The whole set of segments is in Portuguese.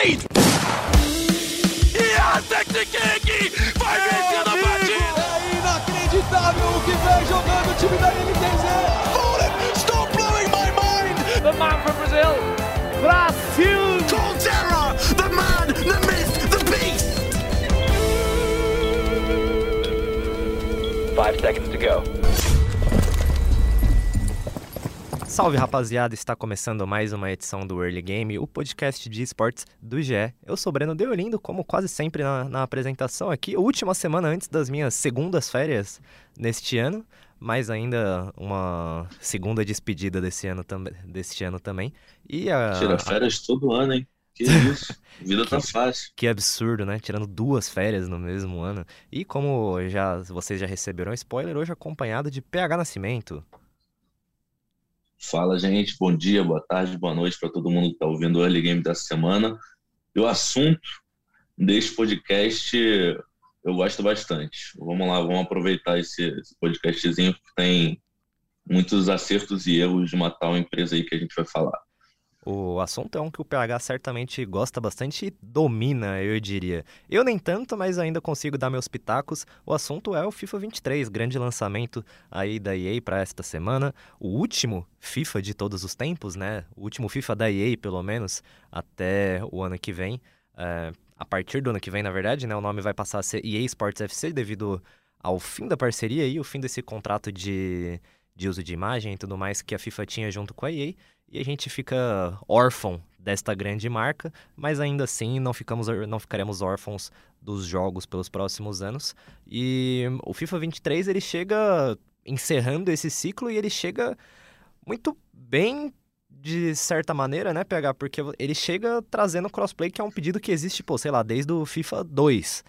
Wade! E a King vai vencer a partida! É inacreditável o que vem jogando o time da NTZ! Fallen, stop blowing my mind! The man from Brazil, Brasil! Colterra, the man, the myth, the beast! Five seconds to go. Salve rapaziada, está começando mais uma edição do Early Game, o podcast de esportes do GE. Eu sou Breno Deolindo, como quase sempre na, na apresentação aqui, última semana antes das minhas segundas férias neste ano, mas ainda uma segunda despedida desse ano, tam deste ano também. E a, Tira férias a... todo ano, hein? Que isso, vida tá fácil. Que absurdo, né? Tirando duas férias no mesmo ano. E como já vocês já receberam spoiler, hoje acompanhado de PH Nascimento. Fala, gente. Bom dia, boa tarde, boa noite para todo mundo que está ouvindo o Early Game da semana. E o assunto deste podcast eu gosto bastante. Vamos lá, vamos aproveitar esse, esse podcastzinho que tem muitos acertos e erros de uma tal empresa aí que a gente vai falar. O assunto é um que o PH certamente gosta bastante e domina, eu diria. Eu nem tanto, mas ainda consigo dar meus pitacos. O assunto é o FIFA 23, grande lançamento aí da EA para esta semana. O último FIFA de todos os tempos, né? O último FIFA da EA, pelo menos, até o ano que vem. É, a partir do ano que vem, na verdade, né? O nome vai passar a ser EA Sports FC devido ao fim da parceria e o fim desse contrato de, de uso de imagem e tudo mais que a FIFA tinha junto com a EA e a gente fica órfão desta grande marca, mas ainda assim não, ficamos, não ficaremos órfãos dos jogos pelos próximos anos. E o FIFA 23 ele chega encerrando esse ciclo e ele chega muito bem de certa maneira, né, PH? Porque ele chega trazendo crossplay, que é um pedido que existe, pô, sei lá, desde o FIFA 2.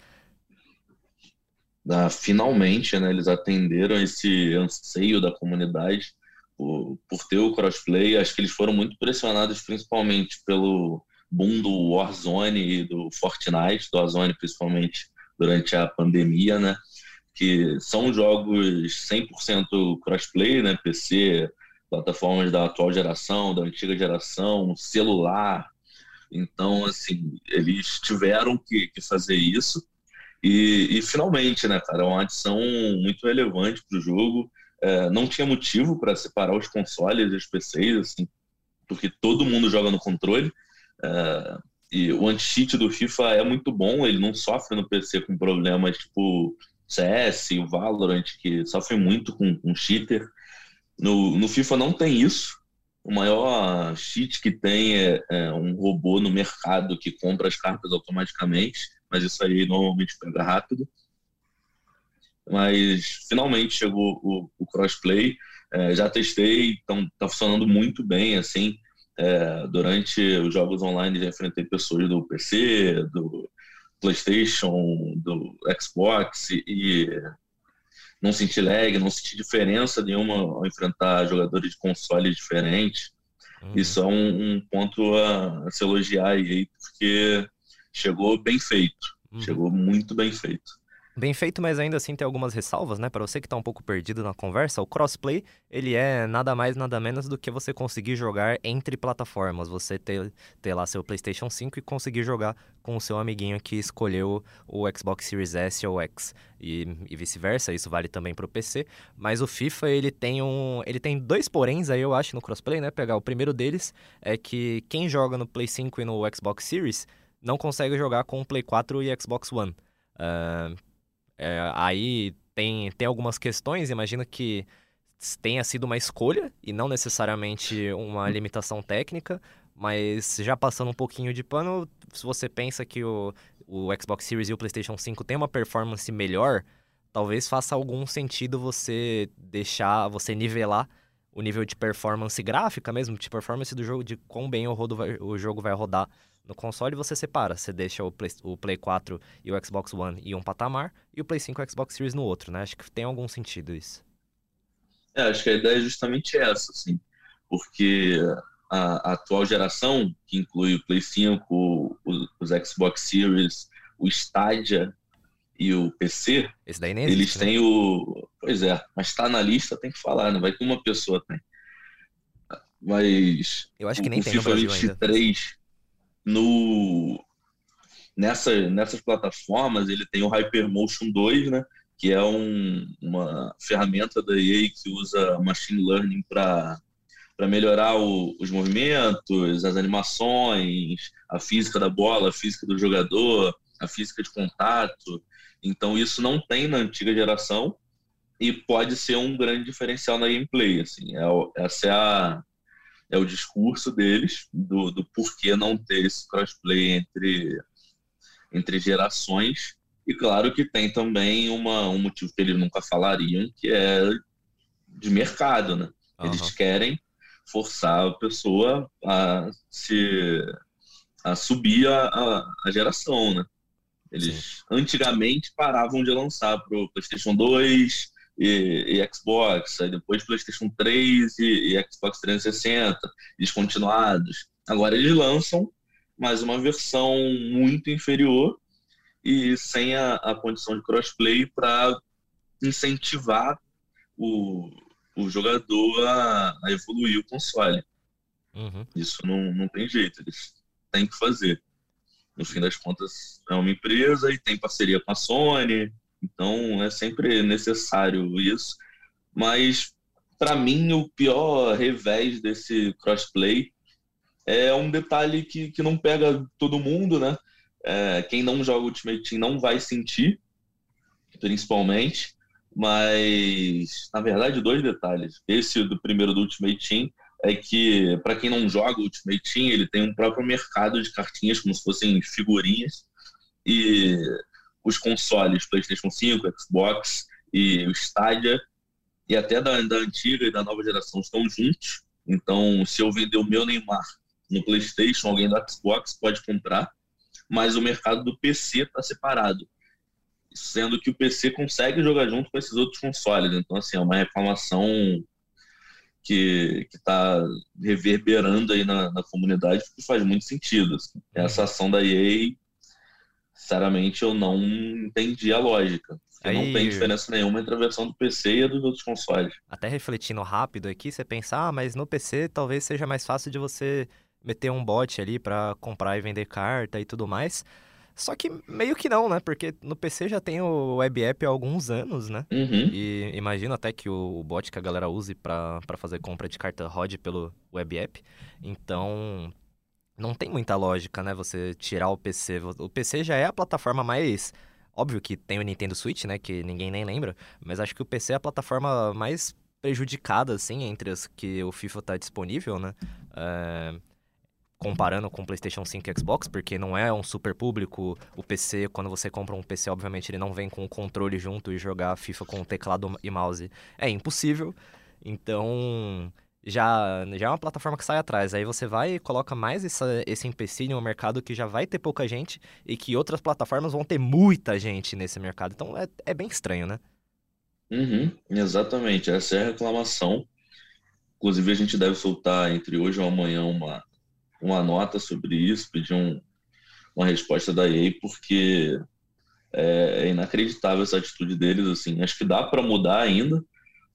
Ah, finalmente, né, eles atenderam esse anseio da comunidade por, por ter o crossplay. Acho que eles foram muito pressionados principalmente pelo boom do Warzone e do Fortnite, do Warzone principalmente durante a pandemia, né? Que são jogos 100% crossplay, né? PC, plataformas da atual geração, da antiga geração, celular. Então, assim, eles tiveram que, que fazer isso. E, e, finalmente, né, cara, é uma adição muito relevante para o jogo. É, não tinha motivo para separar os consoles e os PCs, assim, porque todo mundo joga no controle. É, e o anti-cheat do FIFA é muito bom, ele não sofre no PC com problemas tipo CS o Valorant, que sofrem muito com, com cheater. No, no FIFA não tem isso. O maior cheat que tem é, é, um robô no mercado que compra as cartas automaticamente, mas isso aí normalmente pega rápido mas finalmente chegou o, o crossplay. É, já testei, então tá funcionando muito bem, assim. É, durante os jogos online já enfrentei pessoas do PC, do PlayStation, do Xbox e não senti lag, não senti diferença nenhuma ao enfrentar jogadores de consoles diferentes. Uhum. Isso é um, um ponto a, a, se elogiar aí, porque chegou bem feito, uhum. chegou muito bem feito. Bem feito, mas ainda assim tem algumas ressalvas, né? Para você que está um pouco perdido na conversa, o crossplay, ele é nada mais, nada menos do que você conseguir jogar entre plataformas. Você ter, ter lá seu PlayStation 5 e conseguir jogar com o seu amiguinho que escolheu o Xbox Series S ou X. E, e vice-versa, isso vale também para o PC. Mas o FIFA, ele tem um... Ele tem dois poréns aí, eu acho, no crossplay, né? Pegar o primeiro deles é que quem joga no Play 5 e no Xbox Series não consegue jogar com o Play 4 e Xbox One. Uh, é, aí tem, tem algumas questões, imagino que tenha sido uma escolha e não necessariamente uma limitação técnica, mas já passando um pouquinho de pano, se você pensa que o, o Xbox Series e o PlayStation 5 têm uma performance melhor, talvez faça algum sentido você deixar, você nivelar o nível de performance gráfica mesmo, de performance do jogo, de quão bem o, rodo vai, o jogo vai rodar no console você separa, você deixa o Play, o Play 4 e o Xbox One em um patamar e o Play 5 e o Xbox Series no outro, né? Acho que tem algum sentido isso. É, acho que a ideia é justamente essa, assim, porque a, a atual geração, que inclui o Play 5, o, os Xbox Series, o Stadia e o PC, Esse daí nem existe, eles né? têm o. Pois é, mas está na lista, tem que falar, né? Vai que uma pessoa tem. Mas. Eu acho que nem o tem FIFA no Brasil 23, ainda no, nessa, nessas plataformas ele tem o Hypermotion 2, né? Que é um, uma ferramenta da EA que usa machine learning para para melhorar o, os movimentos, as animações, a física da bola, a física do jogador, a física de contato. Então isso não tem na antiga geração e pode ser um grande diferencial na gameplay. Assim, é, essa é, a, é o discurso deles do, do porquê não ter esse crossplay entre, entre gerações. E claro que tem também uma, um motivo que eles nunca falariam, que é de mercado, né? Eles uhum. querem forçar a pessoa a se a subir a, a, a geração, né? Eles Sim. antigamente paravam de lançar para o PlayStation 2, e, e, Xbox, aí depois PlayStation 3 e, e, Xbox 360, descontinuados. Agora eles lançam mais uma versão muito inferior e sem a, a condição de crossplay para incentivar o, o jogador a, a evoluir o console. Uhum. Isso não, não tem jeito, eles têm que fazer. No fim das contas, é uma empresa e tem parceria com a Sony, então é sempre necessário isso. Mas para mim o pior revés desse crossplay é um detalhe que, que não pega todo mundo, né? É, quem não joga Ultimate Team não vai sentir, principalmente. Mas, na verdade, dois detalhes. Esse do primeiro do Ultimate Team é que, para quem não joga Ultimate Team, ele tem um próprio mercado de cartinhas, como se fossem figurinhas. E os consoles PlayStation 5, Xbox e o Stadia, e até da, da antiga e da nova geração estão juntos. Então, se eu vender o meu Neymar no PlayStation, alguém do Xbox pode comprar, mas o mercado do PC está separado, sendo que o PC consegue jogar junto com esses outros consoles. Então, assim, é uma reclamação que está reverberando aí na, na, comunidade, porque faz muito sentido. Assim. Essa ação da EA sinceramente, eu não entendi a lógica. Aí... Não tem diferença nenhuma entre a versão do PC e a dos outros consoles. Até refletindo rápido aqui, você pensa, ah, mas no PC talvez seja mais fácil de você meter um bot ali para comprar e vender carta e tudo mais. Só que meio que não, né? Porque no PC já tem o web app há alguns anos, né? Uhum. E imagino até que o bot que a galera use para fazer compra de carta rode pelo web app. Então, não tem muita lógica, né? Você tirar o PC. O PC já é a plataforma mais. Óbvio que tem o Nintendo Switch, né? Que ninguém nem lembra. Mas acho que o PC é a plataforma mais prejudicada, assim, entre as que o FIFA tá disponível, né? É... Comparando com o PlayStation 5 e Xbox, porque não é um super público. O PC, quando você compra um PC, obviamente ele não vem com o controle junto e jogar FIFA com teclado e mouse é impossível. Então, já, já é uma plataforma que sai atrás. Aí você vai e coloca mais essa, esse empecilho no mercado que já vai ter pouca gente e que outras plataformas vão ter muita gente nesse mercado. Então é, é bem estranho, né? Uhum, exatamente, essa é a reclamação. Inclusive, a gente deve soltar entre hoje ou amanhã uma, uma nota sobre isso, pedir um, uma resposta da EA, porque é, é inacreditável essa atitude deles. Assim, acho que dá para mudar ainda,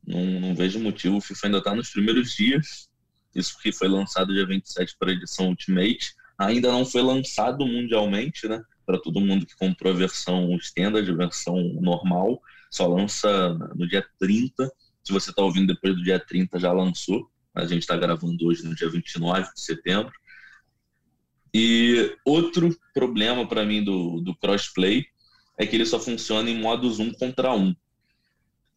não, não vejo motivo. O FIFA ainda está nos primeiros dias. Isso que foi lançado dia 27 para a edição Ultimate. Ainda não foi lançado mundialmente, né? Para todo mundo que comprou a versão standard, a versão normal. Só lança no dia 30. Se você está ouvindo depois do dia 30, já lançou. A gente está gravando hoje no dia 29 de setembro. E outro problema para mim do, do crossplay é que ele só funciona em modos um contra um.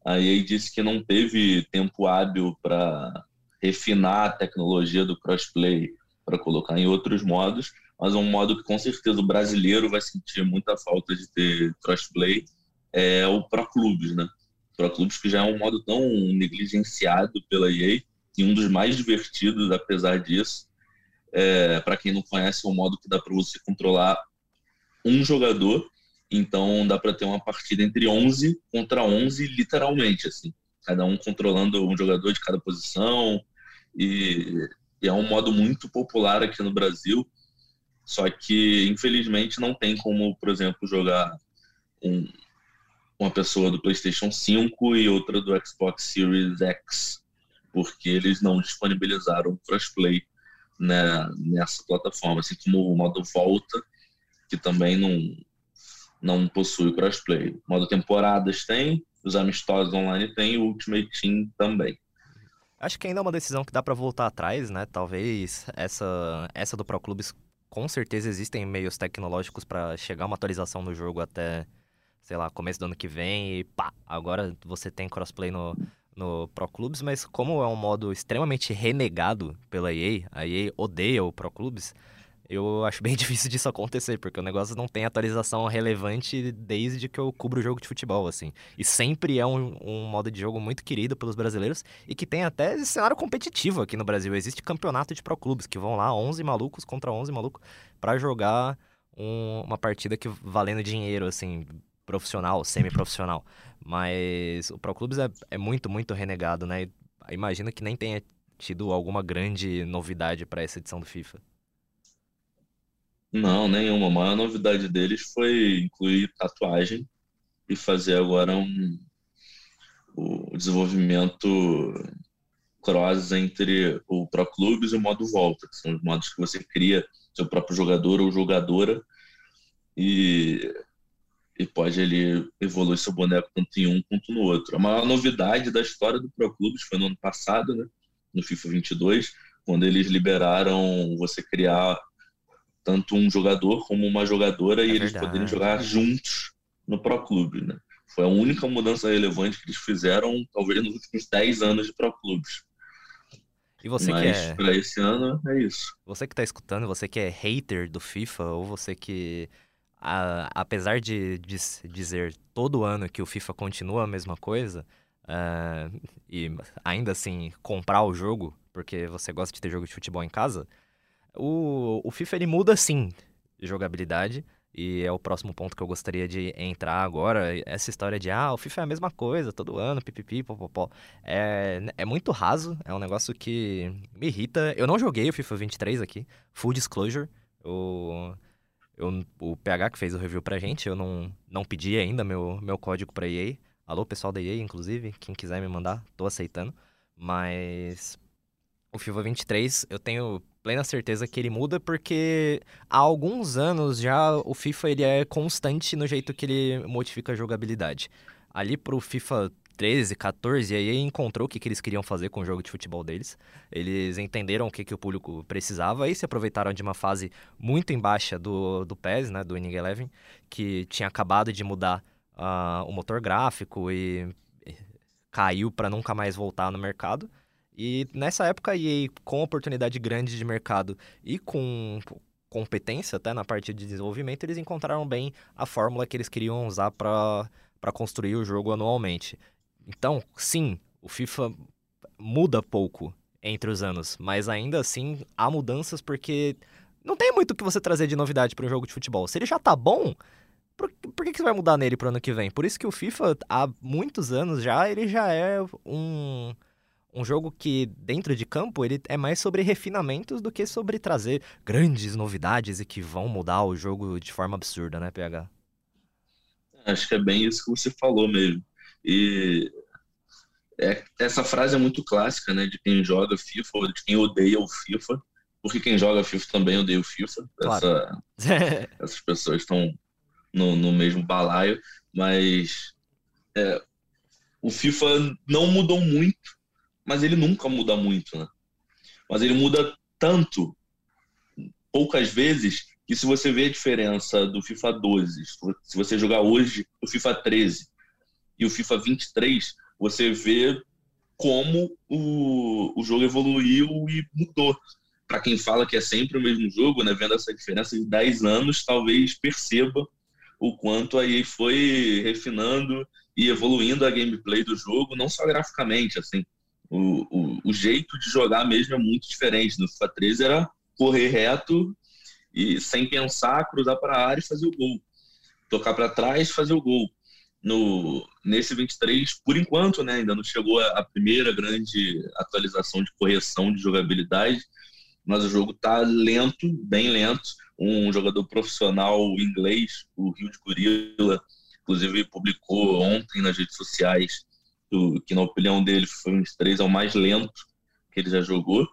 A EA disse que não teve tempo hábil para refinar a tecnologia do crossplay para colocar em outros modos, mas um modo que com certeza o brasileiro vai sentir muita falta de ter crossplay é o Pro Clubes, né? Pro Clubes que já é um modo tão negligenciado pela EA e um dos mais divertidos, apesar disso. É, para quem não conhece, é um modo que dá para você controlar um jogador então dá para ter uma partida entre 11 contra 11, literalmente, assim. Cada um controlando um jogador de cada posição. E, e é um modo muito popular aqui no Brasil. Só que, infelizmente, não tem como, por exemplo, jogar um, uma pessoa do PlayStation 5 e outra do Xbox Series X, porque eles não disponibilizaram crossplay né, nessa plataforma, assim como o modo volta que também não, não possui crossplay. Modo temporadas tem, os amistosos online tem, o Ultimate Team também. Acho que ainda é uma decisão que dá para voltar atrás, né? Talvez essa, essa do Pro Clubes, com certeza existem meios tecnológicos para chegar uma atualização no jogo até, sei lá, começo do ano que vem e pá, agora você tem crossplay no, no Pro Clubes, mas como é um modo extremamente renegado pela EA, a EA odeia o Pro Clubes, eu acho bem difícil disso acontecer, porque o negócio não tem atualização relevante desde que eu cubro o jogo de futebol, assim. E sempre é um, um modo de jogo muito querido pelos brasileiros e que tem até cenário competitivo aqui no Brasil. Existe campeonato de pro clubes que vão lá 11 malucos contra 11 malucos para jogar um, uma partida que valendo dinheiro, assim, profissional, semi-profissional. Mas o Pro Clubes é, é muito, muito renegado, né? Imagina que nem tenha tido alguma grande novidade para essa edição do FIFA. Não, nenhuma. A maior novidade deles foi incluir tatuagem e fazer agora um o desenvolvimento cross entre o Pro Clubes e o modo volta, que são os modos que você cria seu próprio jogador ou jogadora e, e pode ele evoluir seu boneco tanto em um quanto no outro. A maior novidade da história do Pro Clubes foi no ano passado, né, no FIFA 22, quando eles liberaram você criar tanto um jogador como uma jogadora é e eles poderem jogar juntos no Pro Clube, né? Foi a única mudança relevante que eles fizeram, talvez nos últimos 10 anos de Pro Clubes. E você Mas que é... para esse ano é isso. Você que tá escutando, você que é hater do FIFA, ou você que, a, apesar de, de, dizer todo ano que o FIFA continua a mesma coisa, uh, e ainda assim comprar o jogo, porque você gosta de ter jogo de futebol em casa, o, o FIFA ele muda sim jogabilidade. E é o próximo ponto que eu gostaria de entrar agora. Essa história de, ah, o FIFA é a mesma coisa todo ano, pipipi, popopó. É, é muito raso, é um negócio que me irrita. Eu não joguei o FIFA 23 aqui, full disclosure. O, eu, o PH que fez o review pra gente, eu não, não pedi ainda meu, meu código pra EA. Alô, pessoal da EA, inclusive, quem quiser me mandar, tô aceitando. Mas o FIFA 23, eu tenho plena certeza que ele muda porque há alguns anos já o FIFA ele é constante no jeito que ele modifica a jogabilidade. Ali pro FIFA 13, 14, aí encontrou o que, que eles queriam fazer com o jogo de futebol deles. Eles entenderam o que, que o público precisava e se aproveitaram de uma fase muito embaixo do, do PES, né, do Winning Eleven, que tinha acabado de mudar uh, o motor gráfico e caiu para nunca mais voltar no mercado. E nessa época, a EA, com oportunidade grande de mercado e com competência até na parte de desenvolvimento, eles encontraram bem a fórmula que eles queriam usar para construir o jogo anualmente. Então, sim, o FIFA muda pouco entre os anos, mas ainda assim há mudanças porque não tem muito o que você trazer de novidade para um jogo de futebol. Se ele já tá bom, por, por que, que você vai mudar nele pro ano que vem? Por isso que o FIFA, há muitos anos já, ele já é um um jogo que, dentro de campo, ele é mais sobre refinamentos do que sobre trazer grandes novidades e que vão mudar o jogo de forma absurda, né, PH? Acho que é bem isso que você falou mesmo. E é, essa frase é muito clássica, né, de quem joga FIFA ou de quem odeia o FIFA, porque quem joga FIFA também odeia o FIFA. Claro. Essa, essas pessoas estão no, no mesmo balaio, mas é, o FIFA não mudou muito mas ele nunca muda muito, né? Mas ele muda tanto, poucas vezes, que se você vê a diferença do FIFA 12, se você jogar hoje o FIFA 13 e o FIFA 23, você vê como o, o jogo evoluiu e mudou. Para quem fala que é sempre o mesmo jogo, né, vendo essa diferença de 10 anos, talvez perceba o quanto aí foi refinando e evoluindo a gameplay do jogo, não só graficamente, assim, o, o, o, jeito de jogar mesmo é muito diferente. No FIFA 13 era correr reto e sem pensar, cruzar para a área e fazer o gol. Tocar para trás, fazer o gol. No, nesse 23, por enquanto, né, ainda não chegou a, a primeira grande atualização de correção de jogabilidade, mas o jogo está lento, bem lento. Um jogador profissional inglês, o Rio de Gorila, inclusive publicou ontem nas redes sociais do, que na opinião dele foi um dos três é o mais lento que ele já jogou.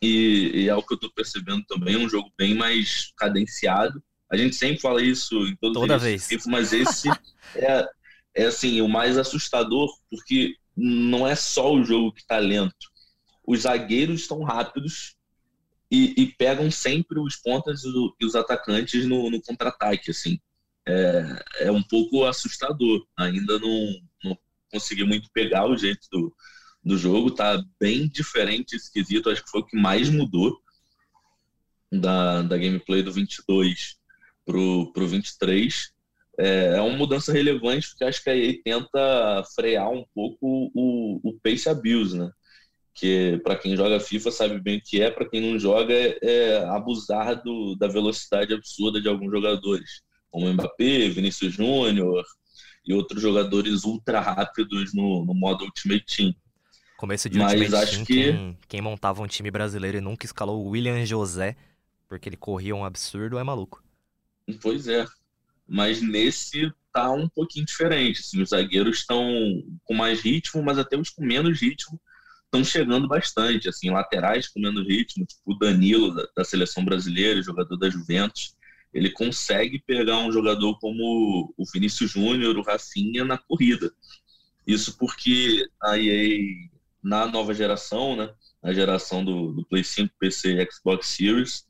E, e é o que eu estou percebendo também, um jogo bem mais cadenciado. A gente sempre fala isso em todos Toda vez. FIFA, mas esse é, é assim, o mais assustador, porque não é só o jogo que tá lento. Os zagueiros estão rápidos e, e pegam sempre os pontas e os atacantes no, no contra-ataque, assim. É, é um pouco assustador. Ainda não, consegui muito pegar o jeito do, do jogo. Tá bem diferente, esquisito. Acho que foi o que mais mudou da, da gameplay do 22 pro, pro 23. É, é uma mudança relevante porque acho que a EA tenta frear um pouco o, o pace abuse, né? Que para quem joga FIFA sabe bem o que é, para quem não joga é, é abusar do, da velocidade absurda de alguns jogadores, como Mbappé, Vinícius Júnior e outros jogadores ultra rápidos no, no modo Ultimate Team. Começo de Mas Ultimate acho Team, que- quem, quem montava um time brasileiro e nunca escalou o William José, porque ele corria um absurdo, é maluco. Pois é. Mas nesse tá um pouquinho diferente. Assim, os zagueiros estão com mais ritmo, mas até os com menos ritmo estão chegando bastante. Assim, laterais com menos ritmo, tipo o Danilo da, da seleção brasileira, jogador da Juventus, ele consegue pegar um jogador como o Vinícius Júnior, o Rafinha na corrida. Isso porque a EA, na nova geração, né, na geração do, do Play 5, PC e Xbox Series,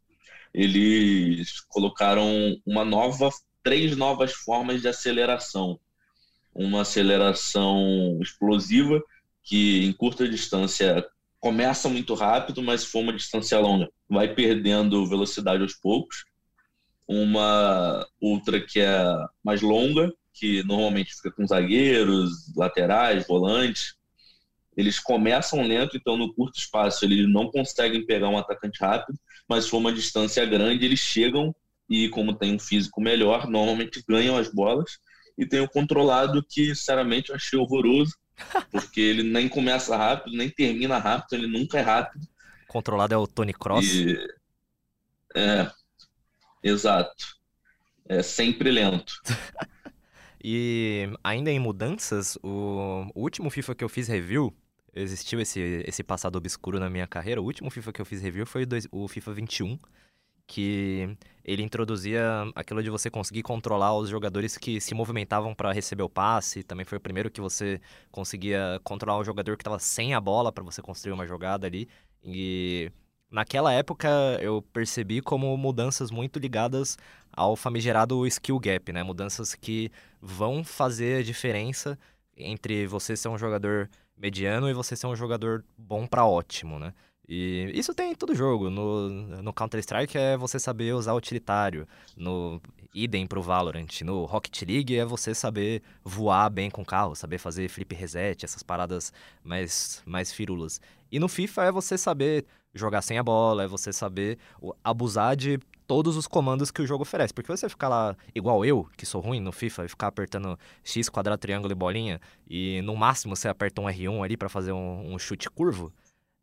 eles colocaram uma nova, três novas formas de aceleração. Uma aceleração explosiva, que em curta distância começa muito rápido, mas se for uma distância longa, vai perdendo velocidade aos poucos. Uma outra que é mais longa, que normalmente fica com zagueiros, laterais, volantes. Eles começam lento, então no curto espaço eles não conseguem pegar um atacante rápido, mas se for uma distância grande, eles chegam e, como tem um físico melhor, normalmente ganham as bolas. E tem o controlado, que, sinceramente, eu achei horroroso, porque ele nem começa rápido, nem termina rápido, ele nunca é rápido. Controlado é o Tony Cross. E, é, exato. É sempre lento. E ainda em mudanças, o, o último FIFA que eu fiz review, existiu esse, esse passado obscuro na minha carreira, o último FIFA que eu fiz review foi dois- o FIFA 21, que ele introduzia aquilo de você conseguir controlar os jogadores que se movimentavam para receber o passe, também foi o primeiro que você conseguia controlar o jogador que estava sem a bola para você construir uma jogada ali. E naquela época eu percebi como mudanças muito ligadas ao famigerado skill gap, né? Mudanças que vão fazer a diferença entre você ser um jogador mediano e você ser um jogador bom pra ótimo, né? E isso tem em todo jogo. No, no Counter-Strike é você saber usar utilitário. No idem pro Valorant. No Rocket League é você saber voar bem com o carro, saber fazer flip reset, essas paradas mais, mais firulas. E no FIFA é você saber jogar sem a bola, é você saber abusar de todos os comandos que o jogo oferece. Porque você ficar lá, igual eu, que sou ruim no FIFA, e ficar apertando X, quadrado, triângulo e bolinha, e no máximo você aperta um R1 ali pra fazer um, um chute curvo,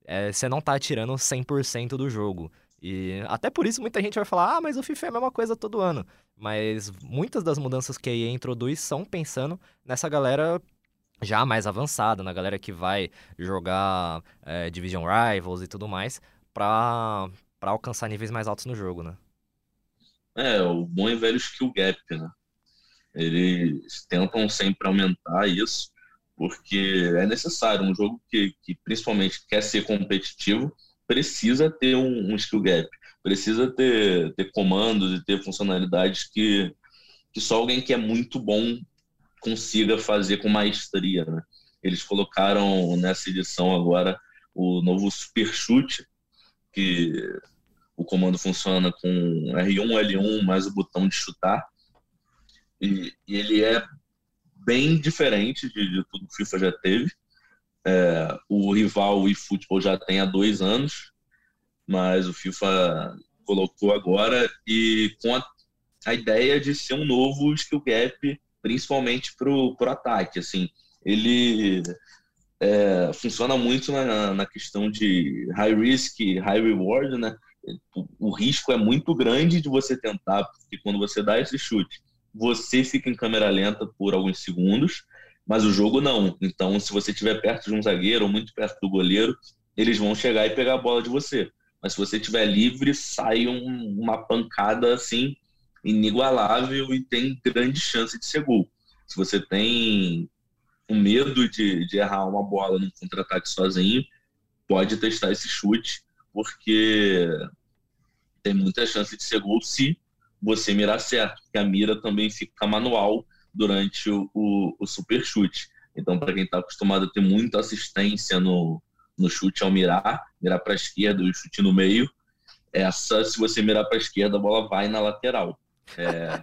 é, você não tá atirando 100% do jogo. E até por isso muita gente vai falar, ah, mas o FIFA é a mesma coisa todo ano. Mas muitas das mudanças que a EA introduz são pensando nessa galera já mais avançada, na galera que vai jogar é, Division Rivals e tudo mais, pra alcançar níveis mais altos no jogo, né? É, o bom e velho skill gap, né? Eles tentam sempre aumentar isso, porque é necessário. Um jogo que, que principalmente quer ser competitivo precisa ter um, um skill gap, precisa ter, ter comandos e ter funcionalidades que, que só alguém que é muito bom consiga fazer com maestria, né? Eles colocaram nessa edição agora o novo Super Chute, que o comando funciona com R1, L1 mais o botão de chutar. E, e ele é bem diferente de, de tudo que o FIFA já teve. É, o rival o eFootball já tem há dois anos, mas o FIFA colocou agora e com a, a ideia de ser um novo skill gap, principalmente para o ataque. Assim, ele é, funciona muito na, na questão de high risk, high reward, né? o risco é muito grande de você tentar, porque quando você dá esse chute, você fica em câmera lenta por alguns segundos, mas o jogo não. Então, se você estiver perto de um zagueiro ou muito perto do goleiro, eles vão chegar e pegar a bola de você. Mas se você estiver livre, sai um, uma pancada assim inigualável e tem grande chance de ser gol. Se você tem um medo de, de errar uma bola num contra-ataque sozinho, pode testar esse chute, porque tem muita chance de ser gol se você mirar certo, porque a mira também fica manual durante o, o, o super chute. Então, para quem está acostumado a ter muita assistência no, no chute ao mirar, mirar para a esquerda e chute no meio, essa, se você mirar para a esquerda, a bola vai na lateral. É,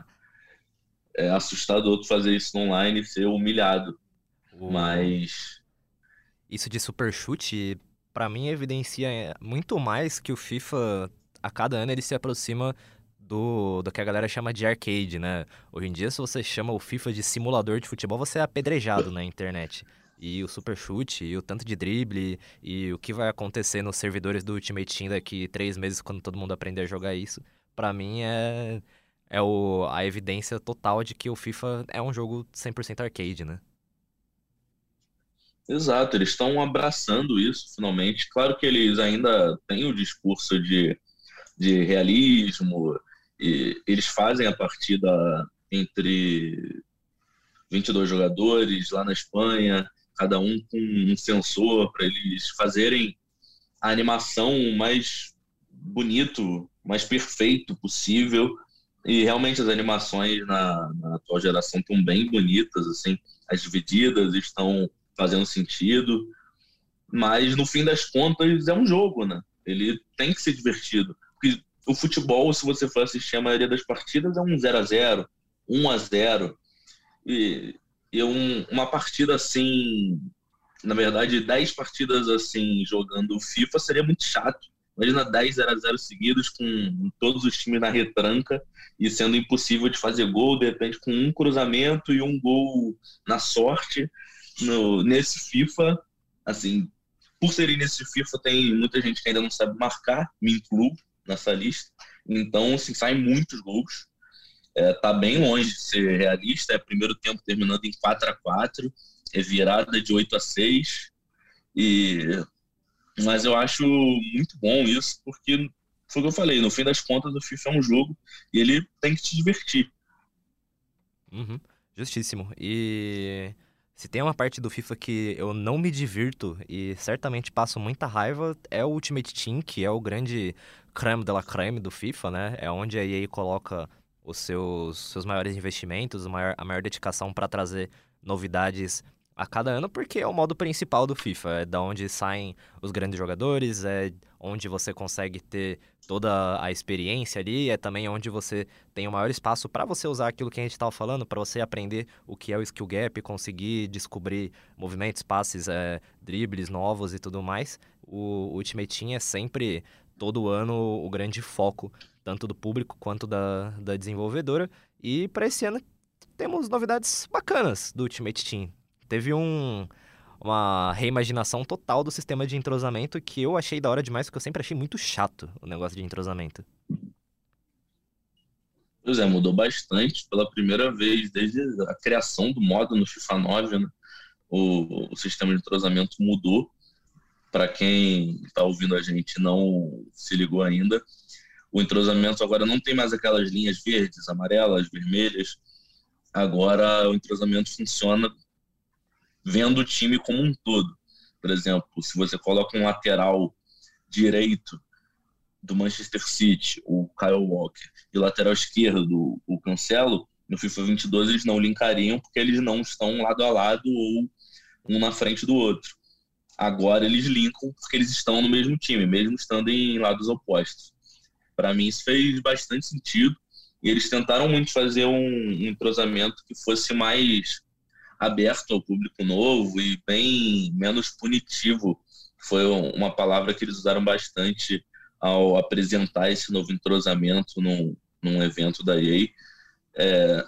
é assustador fazer isso online e ser humilhado. Mas. Isso de super chute, para mim, evidencia muito mais que o FIFA, a cada ano, ele se aproxima do, do que a galera chama de arcade, né? Hoje em dia, se você chama o FIFA de simulador de futebol, você é apedrejado na internet. E o super chute, e o tanto de drible, e o que vai acontecer nos servidores do Ultimate Team daqui três meses, quando todo mundo aprender a jogar isso, para mim é, é o, a evidência total de que o FIFA é um jogo 100% arcade, né? Exato, eles estão abraçando isso finalmente. Claro que eles ainda têm o discurso de, de realismo, e eles fazem a partida entre 22 jogadores lá na Espanha, cada um com um sensor para eles fazerem a animação mais bonito, mais perfeito possível. E realmente as animações na, na atual geração estão bem bonitas, assim, as divididas estão fazendo sentido. Mas no fim das contas é um jogo, né? Ele tem que ser divertido. Porque o futebol, se você for assistir a maioria das partidas, é um 0 a 0 1 a 0 E, e um, uma partida assim, na verdade, 10 partidas assim, jogando FIFA seria muito chato. Imagina 10 0 a 0 seguidos com todos os times na retranca e sendo impossível de fazer gol, de repente com um cruzamento e um gol na sorte. No, nesse FIFA, assim, por serem nesse FIFA, tem muita gente que ainda não sabe marcar, me incluo nessa lista. Então, assim, saem muitos gols. É, tá bem longe de ser realista. É primeiro tempo terminando em 4 a 4 é virada de 8 a 6 e mas eu acho muito bom isso porque foi o que eu falei no fim das contas o FIFA é um jogo e ele tem que te divertir uhum. justíssimo e se tem uma parte do FIFA que eu não me divirto e certamente passo muita raiva é o Ultimate Team que é o grande creme de la creme do FIFA né? É onde a EA coloca os seus, seus maiores investimentos, a maior, a maior dedicação para trazer novidades a cada ano, porque é o modo principal do FIFA. É da onde saem os grandes jogadores, é onde você consegue ter toda a experiência ali, é também onde você tem o maior espaço para você usar aquilo que a gente estava falando, para você aprender o que é o skill gap, conseguir descobrir movimentos, passes, é, dribles novos e tudo mais. O Ultimate Team é sempre, todo ano, o grande foco, tanto do público quanto da, da desenvolvedora. E para esse ano temos novidades bacanas do Ultimate Team teve um, uma reimaginação total do sistema de entrosamento que eu achei da hora demais, porque eu sempre achei muito chato o negócio de entrosamento. Pois é, mudou bastante pela primeira vez desde a criação do modo no FIFA 9, né? o, o sistema de entrosamento mudou. Para quem está ouvindo a gente não se ligou ainda, o entrosamento agora não tem mais aquelas linhas verdes, amarelas, vermelhas. Agora o entrosamento funciona vendo o time como um todo. Por exemplo, se você coloca um lateral direito do Manchester City, o Kyle Walker, e o lateral esquerdo, o Cancelo, no FIFA 22 eles não linkariam porque eles não estão lado a lado ou um na frente do outro. Agora eles linkam porque eles estão no mesmo time, mesmo estando em lados opostos. Para mim isso fez bastante sentido e eles tentaram muito fazer um entrosamento que fosse mais aberto ao público novo e bem menos punitivo. Foi uma palavra que eles usaram bastante ao apresentar esse novo entrosamento num, num evento da EA. É,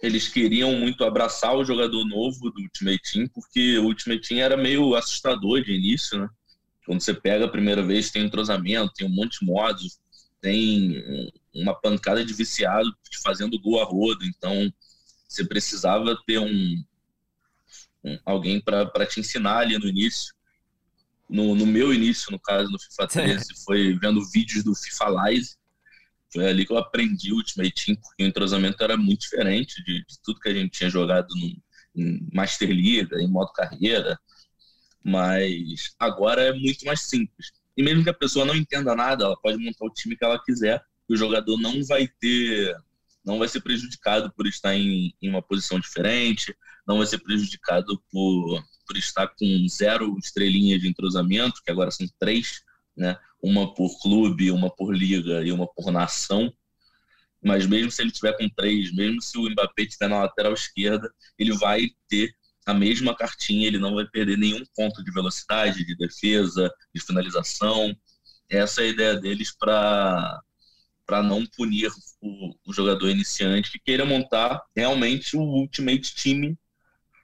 eles queriam muito abraçar o jogador novo do Ultimate Team, porque o Ultimate Team era meio assustador de início, né? Quando você pega a primeira vez, tem entrosamento, tem um monte de modos, tem uma pancada de viciado fazendo gol a rodo, então você precisava ter um, alguém para te ensinar ali no início. No, no, meu início, no caso, no FIFA 13, foi vendo vídeos do FIFA Live. Foi ali que eu aprendi o Ultimate Team, porque o entrosamento era muito diferente de, de tudo que a gente tinha jogado no, em Master League, em modo carreira. Mas agora é muito mais simples. E mesmo que a pessoa não entenda nada, ela pode montar o time que ela quiser, e o jogador não vai ter não vai ser prejudicado por estar em, em, uma posição diferente, não vai ser prejudicado por, por estar com zero estrelinha de entrosamento, que agora são três, né? uma por clube, uma por liga e uma por nação. Mas mesmo se ele tiver com três, mesmo se o Mbappé estiver na lateral esquerda, ele vai ter a mesma cartinha, ele não vai perder nenhum ponto de velocidade, de defesa, de finalização. Essa é a ideia deles para para não punir o, o, jogador iniciante que queira montar realmente o ultimate time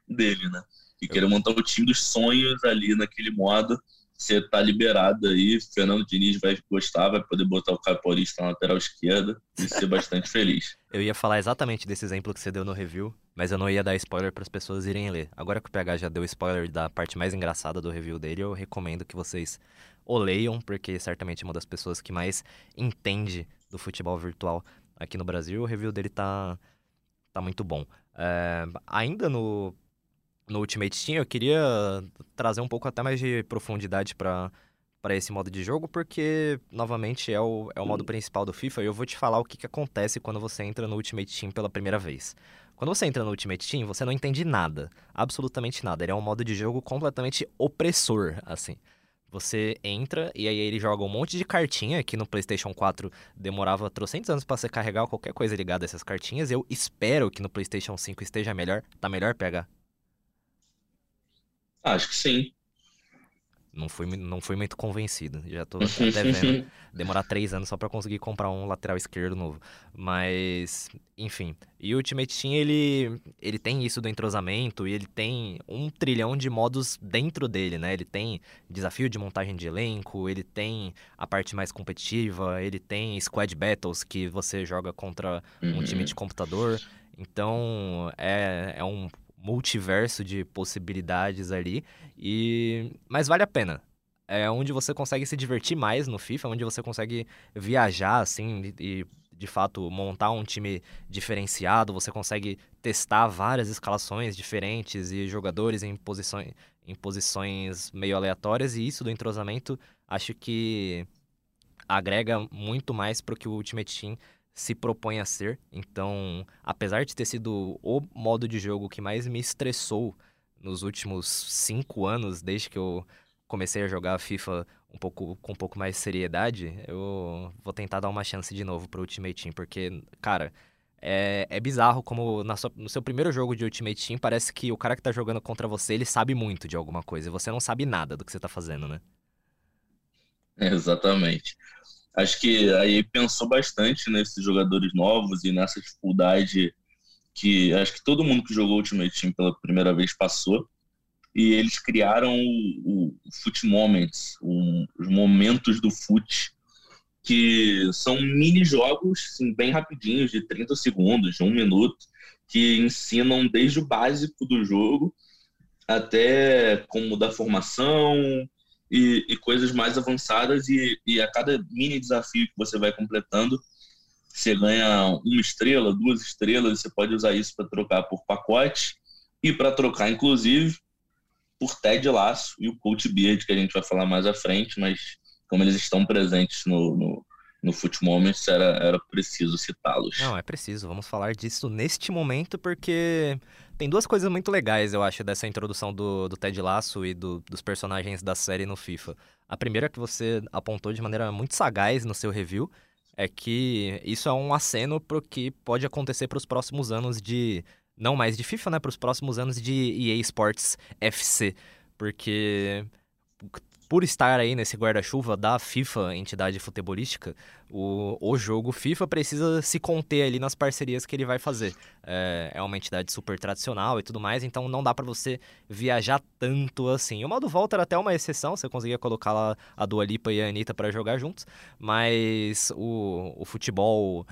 dele, né? Que queira montar o time dos sonhos ali naquele modo você tá liberado aí. Fernando Diniz vai gostar, vai poder botar o Caio Paulista na lateral esquerda e ser bastante feliz. Eu ia falar exatamente desse exemplo que você deu no review, mas eu não ia dar spoiler para as pessoas irem ler. Agora que o PH já deu spoiler da parte mais engraçada do review dele, eu recomendo que vocês o leiam, porque certamente é uma das pessoas que mais entende do futebol virtual aqui no Brasil. O review dele tá, tá muito bom. É, ainda no no Ultimate Team, eu queria trazer um pouco até mais de profundidade para para esse modo de jogo, porque, novamente, é o, é o modo principal do FIFA e eu vou te falar o que, que acontece quando você entra no Ultimate Team pela primeira vez. Quando você entra no Ultimate Team, você não entende nada, absolutamente nada. Ele é um modo de jogo completamente opressor, assim. Você entra e aí ele joga um monte de cartinha, que no PlayStation 4 demorava trocentos anos para você carregar qualquer coisa ligada a essas cartinhas. Eu espero que no PlayStation 5 esteja melhor. Tá melhor pegar? Acho que sim. Não fui, não fui muito convencido. Já tô até vendo demorar três anos só para conseguir comprar um lateral esquerdo novo. Mas, enfim. E o Ultimate Team, ele, ele tem isso do entrosamento e ele tem um trilhão de modos dentro dele, né? Ele tem desafio de montagem de elenco, ele tem a parte mais competitiva, ele tem squad battles que você joga contra um time uhum. de computador. Então, é, é um multiverso de possibilidades ali. E mas vale a pena. É onde você consegue se divertir mais no FIFA, onde você consegue viajar assim e de fato montar um time diferenciado, você consegue testar várias escalações diferentes e jogadores em posições em posições meio aleatórias e isso do entrosamento acho que agrega muito mais para o que o Ultimate Team se propõe a ser. Então, apesar de ter sido o modo de jogo que mais me estressou nos últimos cinco anos, desde que eu comecei a jogar FIFA um pouco, com um pouco mais de seriedade, eu vou tentar dar uma chance de novo pro Ultimate Team, porque, cara, é, é bizarro como sua, no seu primeiro jogo de Ultimate Team parece que o cara que tá jogando contra você, ele sabe muito de alguma coisa, e você não sabe nada do que você tá fazendo, né? Exatamente acho que aí pensou bastante nesses jogadores novos e nessa dificuldade que acho que todo mundo que jogou Ultimate Team pela primeira vez passou. E eles criaram o, o Foot Moments, os momentos do foot, que são mini-jogos assim, bem rapidinhos, de 30 segundos, de um minuto, que ensinam desde o básico do jogo até como dar formação, e, e coisas mais avançadas e, e a cada mini desafio que você vai completando, você ganha uma estrela, duas estrelas, você pode usar isso para trocar por pacote e para trocar, inclusive, por Ted Laço e o Coach Beard, que a gente vai falar mais à frente, mas como eles estão presentes no, no, no Foot Moments, era, era preciso citá-los. Não, é preciso. Vamos falar disso neste momento, porque tem duas coisas muito legais, eu acho, dessa introdução do, do Ted Lasso e do, dos personagens da série no FIFA. A primeira que você apontou de maneira muito sagaz no seu review é que isso é um aceno para o que pode acontecer para os próximos anos de. Não mais de FIFA, né? Para os próximos anos de EA Sports FC. Porque por estar aí nesse guarda-chuva da FIFA, entidade futebolística, o, o jogo FIFA precisa se conter ali nas parcerias que ele vai fazer. É, é uma entidade super tradicional e tudo mais, então não dá para você viajar tanto assim. O modo volta era até uma exceção, você conseguia colocar lá a Dua Lipa e a Anitta para jogar juntos, mas o, o futebol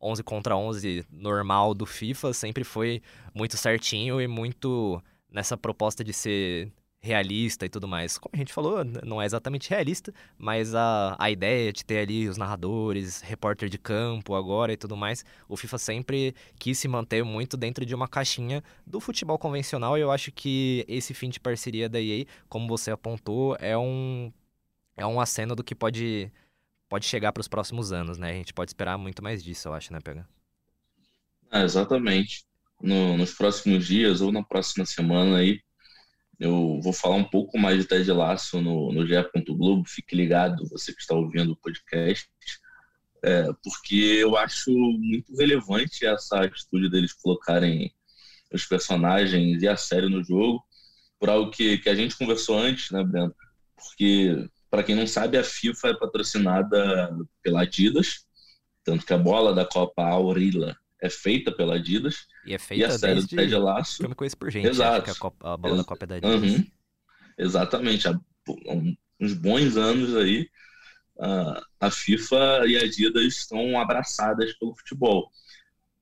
11 contra 11 normal do FIFA sempre foi muito certinho e muito nessa proposta de ser realista e tudo mais. Como a gente falou, não é exatamente realista, mas a, a ideia de ter ali os narradores, repórter de campo agora e tudo mais, o FIFA sempre quis se manter muito dentro de uma caixinha do futebol convencional e eu acho que esse fim de parceria da EA, como você apontou, é um, é um aceno do que pode, pode chegar para os próximos anos, né? A gente pode esperar muito mais disso, eu acho, né, Pega? É, exatamente. No, nos próximos dias ou na próxima semana aí, eu vou falar um pouco mais de Ted Laço no, no GE. Globo. Fique ligado, você que está ouvindo o podcast, é, porque eu acho muito relevante essa atitude deles colocarem os personagens e a série no jogo, por algo que, que a gente conversou antes, né, Breno? Porque, para quem não sabe, a FIFA é patrocinada pela Adidas, tanto que a bola da Copa Aurila é feita pela Adidas. E é feita e a série do Ted Laço. Eu me conheço por gente. Exato. A, Copa, a, bola da Copa é da Adidas. Uhum. Exatamente. Há uns bons anos aí, a FIFA e a Adidas estão abraçadas pelo futebol.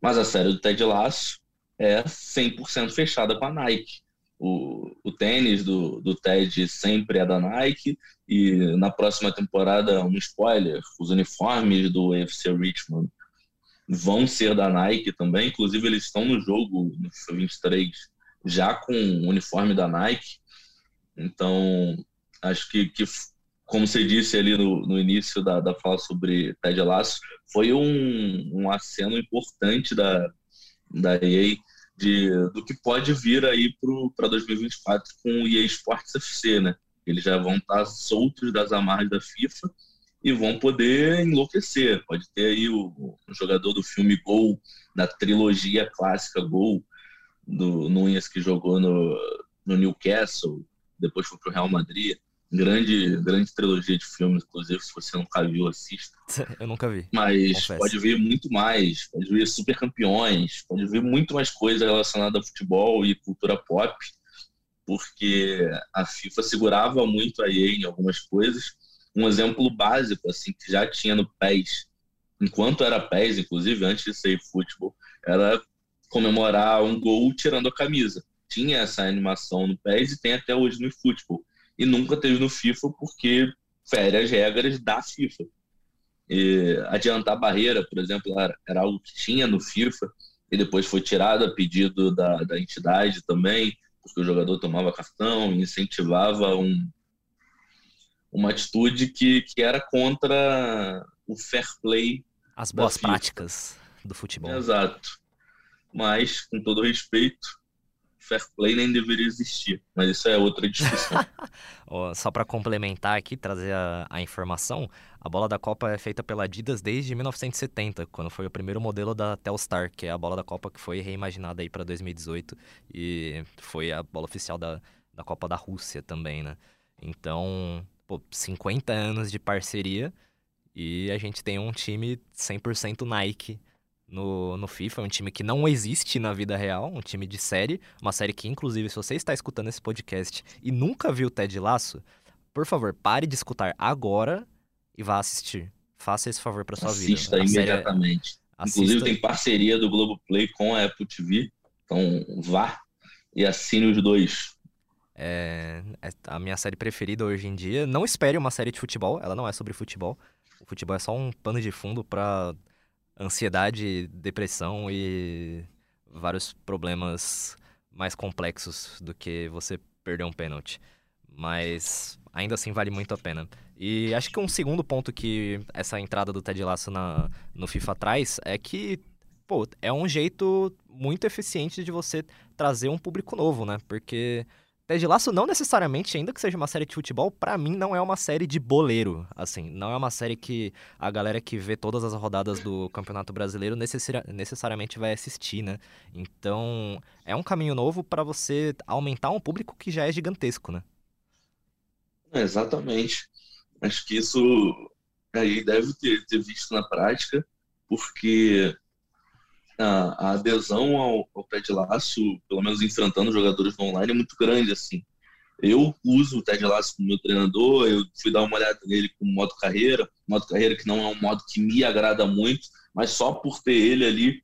Mas a série do Ted Laço é 100% fechada com a Nike. O, o tênis do, do Ted sempre é da Nike e na próxima temporada, um spoiler, os uniformes do UFC Richmond vão ser da Nike também. Inclusive, eles estão no jogo, no FIFA 23, já com o uniforme da Nike. Então, acho que, que como você disse ali no, no início da, da fala sobre Ted Lasso, foi um, um aceno importante da, da EA de, do que pode vir aí para 2024 com o EA Sports FC, né? Eles já vão estar soltos das amarras da FIFA e vão poder enlouquecer. Pode ter aí o, o jogador do filme Gol, da trilogia clássica Gol, do Nunes que jogou no, no Newcastle, depois foi para o Real Madrid. Grande, grande trilogia de filmes, inclusive, se você nunca viu, assista. Eu nunca vi. Mas confesso. pode ver muito mais, pode ver super campeões, pode ver muito mais coisa relacionada a futebol e cultura pop, porque a FIFA segurava muito a EA em algumas coisas, um exemplo básico, assim, que já tinha no PES, enquanto era PES, inclusive, antes de ser futebol, era comemorar um gol tirando a camisa. Tinha essa animação no PES e tem até hoje no futebol. E nunca teve no FIFA porque fere as regras da FIFA. E adiantar barreira, por exemplo, era, era, algo que tinha no FIFA e depois foi tirado a pedido da, da entidade também, porque o jogador tomava cartão, incentivava um, uma atitude que, que era contra o fair play. As boas práticas do futebol. Exato. Mas, com todo respeito, fair play nem deveria existir. Mas isso é outra discussão. Só para complementar aqui, trazer a, a, informação, a bola da Copa é feita pela Adidas desde 1970, quando foi o primeiro modelo da Telstar, que é a bola da Copa que foi reimaginada aí para 2018 e foi a bola oficial da, da Copa da Rússia também, né? Então, pô, 50 anos de parceria e a gente tem um time 100% Nike no, no FIFA, um time que não existe na vida real, um time de série, uma série que, inclusive, se você está escutando esse podcast e nunca viu Ted Laço, por favor, pare de escutar agora e vá assistir. Faça esse favor para sua Assista vida. Assista imediatamente. É... Inclusive, tem parceria do Globoplay com a Apple TV, então vá e assine os dois. É, é a minha série preferida hoje em dia. Não espere uma série de futebol, ela não é sobre futebol. O futebol é só um pano de fundo para ansiedade, depressão e vários problemas mais complexos do que você perder um pênalti. Mas ainda assim vale muito a pena. E acho que um segundo ponto que essa entrada do Ted Lasso na, no FIFA traz é que, pô, é um jeito muito eficiente de você trazer um público novo, né? Porque Ted Laço não necessariamente, ainda que seja uma série de futebol, para mim não é uma série de boleiro, assim, não é uma série que a galera que vê todas as rodadas do Campeonato Brasileiro necessariamente vai assistir, né? Então, é um caminho novo para você aumentar um público que já é gigantesco, né? É, exatamente. Acho que isso aí deve ter, ter visto na prática, porque a, adesão ao, ao Ted Laço, pelo menos enfrentando jogadores online, é muito grande, assim. Eu uso o Ted Lasso como meu treinador, eu fui dar uma olhada nele como modo carreira, modo carreira que não é um modo que me agrada muito, mas só por ter ele ali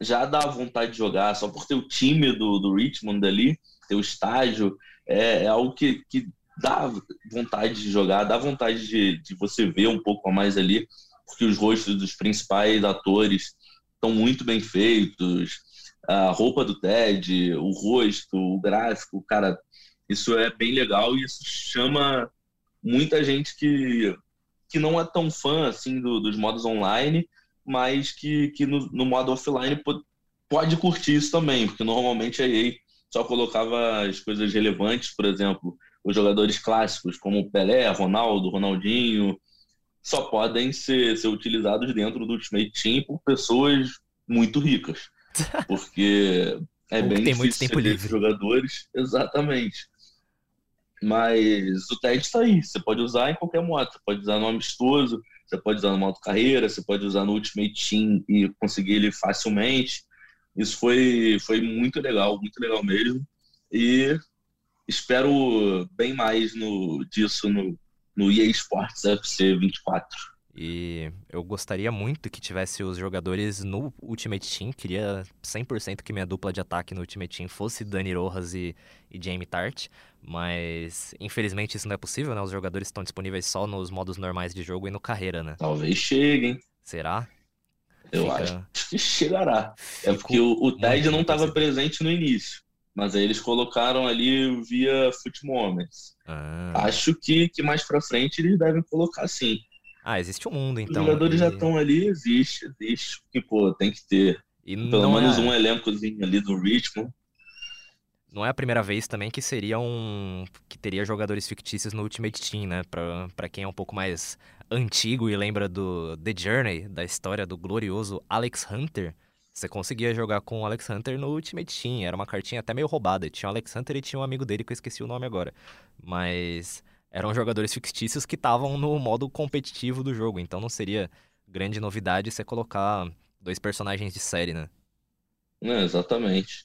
já dá vontade de jogar, só por ter o time do, do Richmond ali, ter o estágio, é, é algo que, que dá vontade de jogar, dá vontade de, de você ver um pouco a mais ali, porque os rostos dos principais atores estão muito bem feitos, a roupa do Ted, o rosto, o gráfico, cara, isso é bem legal e isso chama muita gente que, que não é tão fã assim do, dos modos online, mas que, que no, no modo offline pode, pode curtir isso também, porque normalmente a EA só colocava as coisas relevantes, por exemplo, os jogadores clássicos como Pelé, Ronaldo, Ronaldinho, só podem ser, ser utilizados dentro do Ultimate Team por pessoas muito ricas. Porque é Ou bem tem muito difícil tempo ser livre. jogadores. Exatamente. Mas o TED está aí. Você pode usar em qualquer modo. Você pode usar no amistoso, você pode usar no modo carreira, você pode usar no Ultimate Team e conseguir ele facilmente. Isso foi, foi muito legal, muito legal mesmo. E espero bem mais no, disso no, no EA Sports FC 24. E eu gostaria muito que tivesse os jogadores no Ultimate Team. Queria 100% que minha dupla de ataque no Ultimate Team fosse Dani Rojas e, e Jamie Tart. Mas, infelizmente, isso não é possível, né? Os jogadores estão disponíveis só nos modos normais de jogo e no carreira, né? Talvez chegue, hein? Será? Eu Fica- acho que chegará. É Fico porque o, o TED não estava presente no início. Mas aí eles colocaram ali via Foot Moments. Ah. Acho que, que mais pra frente eles devem colocar sim. Ah, existe um mundo, Os então. jogadores e, já estão ali, existe, existe. Que, pô, tem que ter. e Pelo menos é, um elencozinho ali do Richmond. não é a primeira vez também que seria um. que teria jogadores fictícios no Ultimate Team, né? Pra, pra quem é um pouco mais antigo e lembra do The Journey, da história do glorioso Alex Hunter. Você conseguia jogar com o Alex Hunter no Ultimate Team. Era uma cartinha até meio roubada. Tinha o Alex Hunter e tinha um amigo dele que eu esqueci o nome agora. Mas eram jogadores fictícios que estavam no modo competitivo do jogo. Então não seria grande novidade você colocar dois personagens de série, né? Não, exatamente.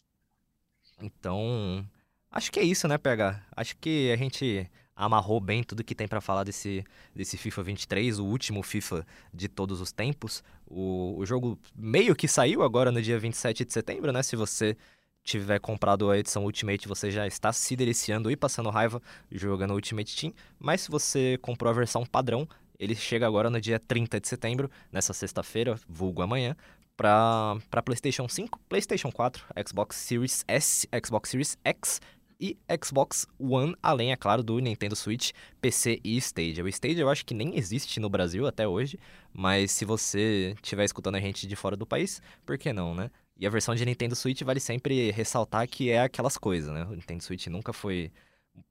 Então, acho que é isso, né, PH? Acho que a gente amarrou bem tudo que tem pra falar desse, desse FIFA 23, o último FIFA de todos os tempos. O, o jogo meio que saiu agora no dia 27 de setembro, né? Se você tiver comprado a edição Ultimate, você já está se deliciando e passando raiva jogando Ultimate Team. Mas se você comprou a versão padrão, ele chega agora no dia 30 de setembro, nessa sexta-feira, vulgo amanhã, para PlayStation 5, PlayStation 4, Xbox Series S, Xbox Series X e Xbox One, além, é claro, do Nintendo Switch, PC e Stadia. O Stadia eu acho que nem existe no Brasil até hoje, mas se você estiver escutando a gente de fora do país, por que não, né? E a versão de Nintendo Switch vale sempre ressaltar que é aquelas coisas, né? O Nintendo Switch nunca foi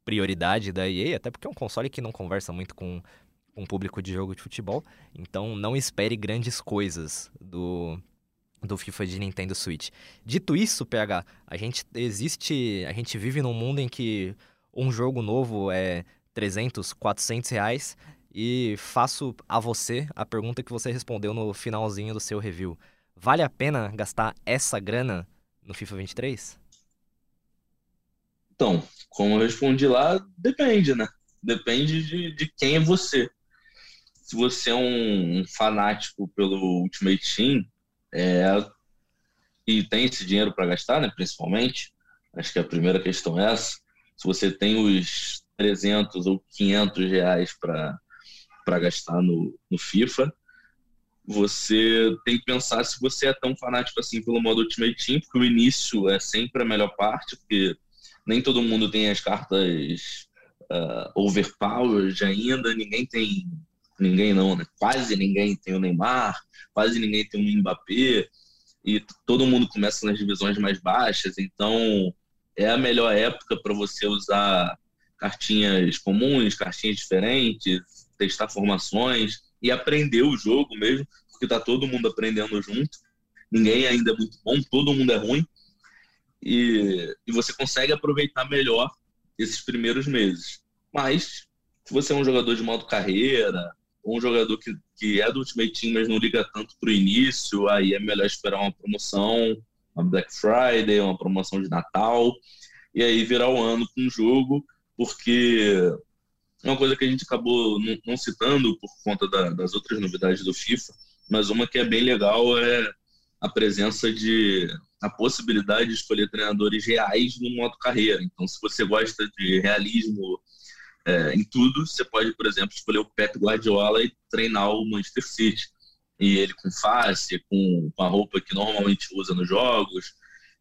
prioridade da EA, até porque é um console que não conversa muito com o público de jogo de futebol, então não espere grandes coisas do do FIFA de Nintendo Switch. Dito isso, PH, a gente existe, a gente vive num mundo em que um jogo novo é 300, 400 reais e faço a você a pergunta que você respondeu no finalzinho do seu review. Vale a pena gastar essa grana no FIFA 23? Então, como eu respondi lá, depende, né? Depende de, de quem é você. Se você é um, um fanático pelo Ultimate Team é, e tem esse dinheiro para gastar, né? Principalmente, acho que a primeira questão é essa. Se você tem os 300 ou 500 reais para gastar no, no FIFA, você tem que pensar se você é tão fanático assim pelo modo Ultimate Team, porque o início é sempre a melhor parte, porque nem todo mundo tem as cartas uh, overpowered ainda, ninguém tem, ninguém não, né? Quase ninguém tem o Neymar, quase ninguém tem o Mbappé, e todo mundo começa nas divisões mais baixas, então é a melhor época para você usar cartinhas comuns, cartinhas diferentes, testar formações e aprender o jogo mesmo, porque tá todo mundo aprendendo junto. Ninguém ainda é muito bom, todo mundo é ruim. E, e você consegue aproveitar melhor esses primeiros meses. Mas, se você é um jogador de modo carreira, um jogador que, que é do Ultimate Team, mas não liga tanto pro início, aí é melhor esperar uma promoção, uma Black Friday, uma promoção de Natal, e aí virar o ano com o jogo, porque uma coisa que a gente acabou não, não citando por conta da, das outras novidades do FIFA, mas uma que é bem legal é a presença de a possibilidade de escolher treinadores reais no modo carreira. Então, se você gosta de realismo é, em tudo, você pode, por exemplo, escolher o Pep Guardiola e treinar o Manchester City. E ele com face, com, com a roupa que normalmente usa nos jogos.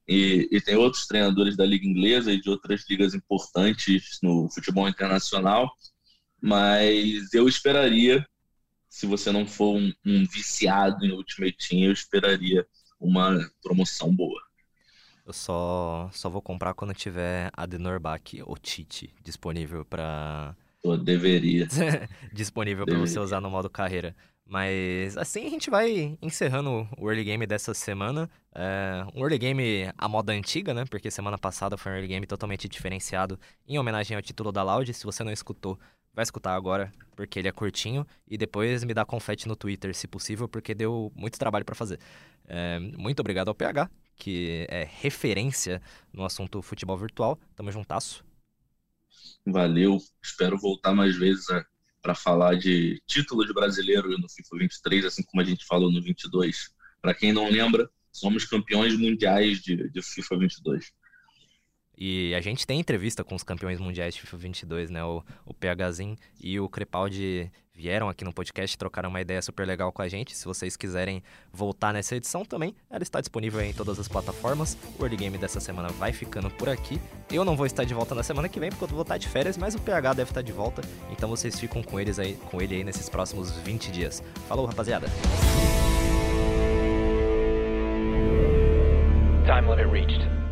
E, e, tem outros treinadores da liga inglesa e de outras ligas importantes no futebol internacional. Mas eu esperaria, se você não for um, um viciado em Ultimate Team, eu esperaria uma promoção boa. Eu só, só vou comprar quando tiver a Denorbach ou Tite disponível para. Deveria. disponível para você usar no modo carreira. Mas assim a gente vai encerrando o early game dessa semana. É, um early game à moda antiga, né? Porque semana passada foi um early game totalmente diferenciado em homenagem ao título da Loud. Se você não escutou, vai escutar agora, porque ele é curtinho. E depois me dá confete no Twitter, se possível, porque deu muito trabalho para fazer. É, muito obrigado ao PH que é referência no assunto futebol virtual. Tamo juntasso. Valeu, espero voltar mais vezes né, para falar de título de brasileiro no FIFA 23, assim como a gente falou no 22. Para quem não lembra, somos campeões mundiais de, de FIFA 22. E a gente tem entrevista com os campeões mundiais de FIFA 22, né? O, o PHzinho e o Crepaldi vieram aqui no podcast, trocaram uma ideia super legal com a gente. Se vocês quiserem voltar nessa edição também, ela está disponível em todas as plataformas. O Early Game dessa semana vai ficando por aqui. Eu não vou estar de volta na semana que vem, porque eu vou estar de férias, mas o PH deve estar de volta. Então vocês ficam com, eles aí, com ele aí nesses próximos 20 dias. Falou, rapaziada! Time limit reached.